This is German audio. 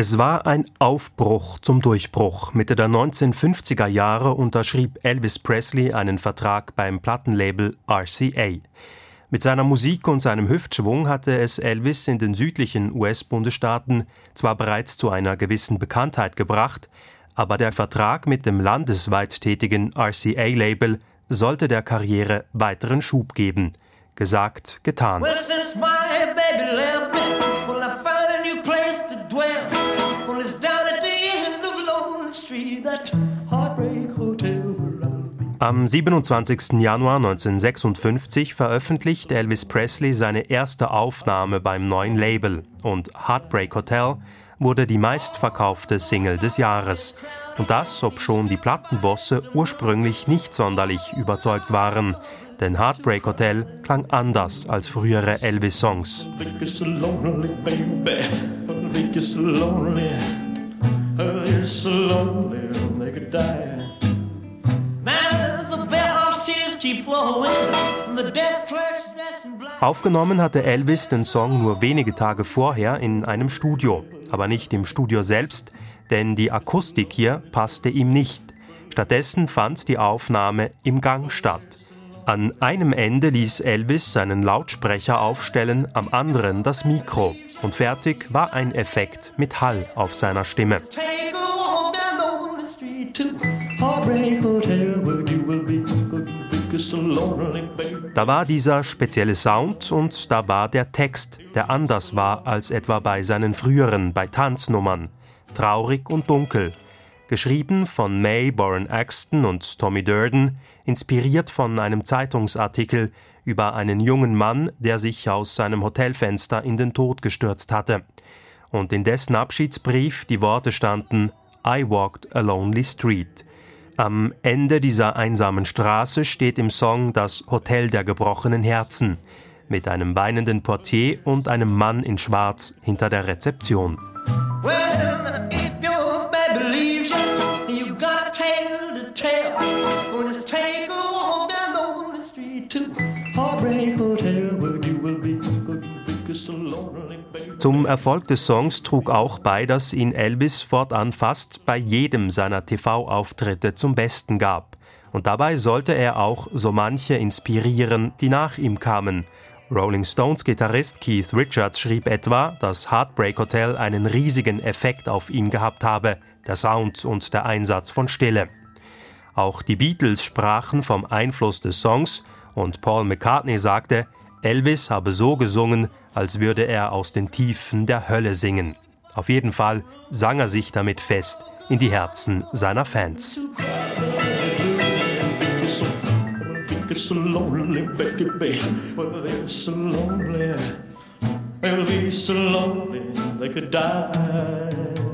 Es war ein Aufbruch zum Durchbruch. Mitte der 1950er Jahre unterschrieb Elvis Presley einen Vertrag beim Plattenlabel RCA. Mit seiner Musik und seinem Hüftschwung hatte es Elvis in den südlichen US-Bundesstaaten zwar bereits zu einer gewissen Bekanntheit gebracht, aber der Vertrag mit dem landesweit tätigen RCA-Label sollte der Karriere weiteren Schub geben. Gesagt, getan. Well, am 27. Januar 1956 veröffentlicht Elvis Presley seine erste Aufnahme beim neuen Label und Heartbreak Hotel wurde die meistverkaufte Single des Jahres. Und das, obschon die Plattenbosse ursprünglich nicht sonderlich überzeugt waren, denn Heartbreak Hotel klang anders als frühere Elvis-Songs. Aufgenommen hatte Elvis den Song nur wenige Tage vorher in einem Studio, aber nicht im Studio selbst, denn die Akustik hier passte ihm nicht. Stattdessen fand die Aufnahme im Gang statt. An einem Ende ließ Elvis seinen Lautsprecher aufstellen, am anderen das Mikro. Und fertig war ein Effekt mit Hall auf seiner Stimme. Da war dieser spezielle Sound und da war der Text, der anders war als etwa bei seinen früheren, bei Tanznummern. Traurig und dunkel. Geschrieben von May Boren Axton und Tommy Durden, inspiriert von einem Zeitungsartikel über einen jungen Mann, der sich aus seinem Hotelfenster in den Tod gestürzt hatte. Und in dessen Abschiedsbrief die Worte standen I walked a lonely street. Am Ende dieser einsamen Straße steht im Song das Hotel der gebrochenen Herzen mit einem weinenden Portier und einem Mann in Schwarz hinter der Rezeption. Well, Zum Erfolg des Songs trug auch bei, dass ihn Elvis fortan fast bei jedem seiner TV-Auftritte zum Besten gab. Und dabei sollte er auch so manche inspirieren, die nach ihm kamen. Rolling Stones Gitarrist Keith Richards schrieb etwa, dass Heartbreak Hotel einen riesigen Effekt auf ihn gehabt habe, der Sound und der Einsatz von Stille. Auch die Beatles sprachen vom Einfluss des Songs und Paul McCartney sagte, Elvis habe so gesungen, als würde er aus den Tiefen der Hölle singen. Auf jeden Fall sang er sich damit fest in die Herzen seiner Fans. be so lonely they could die.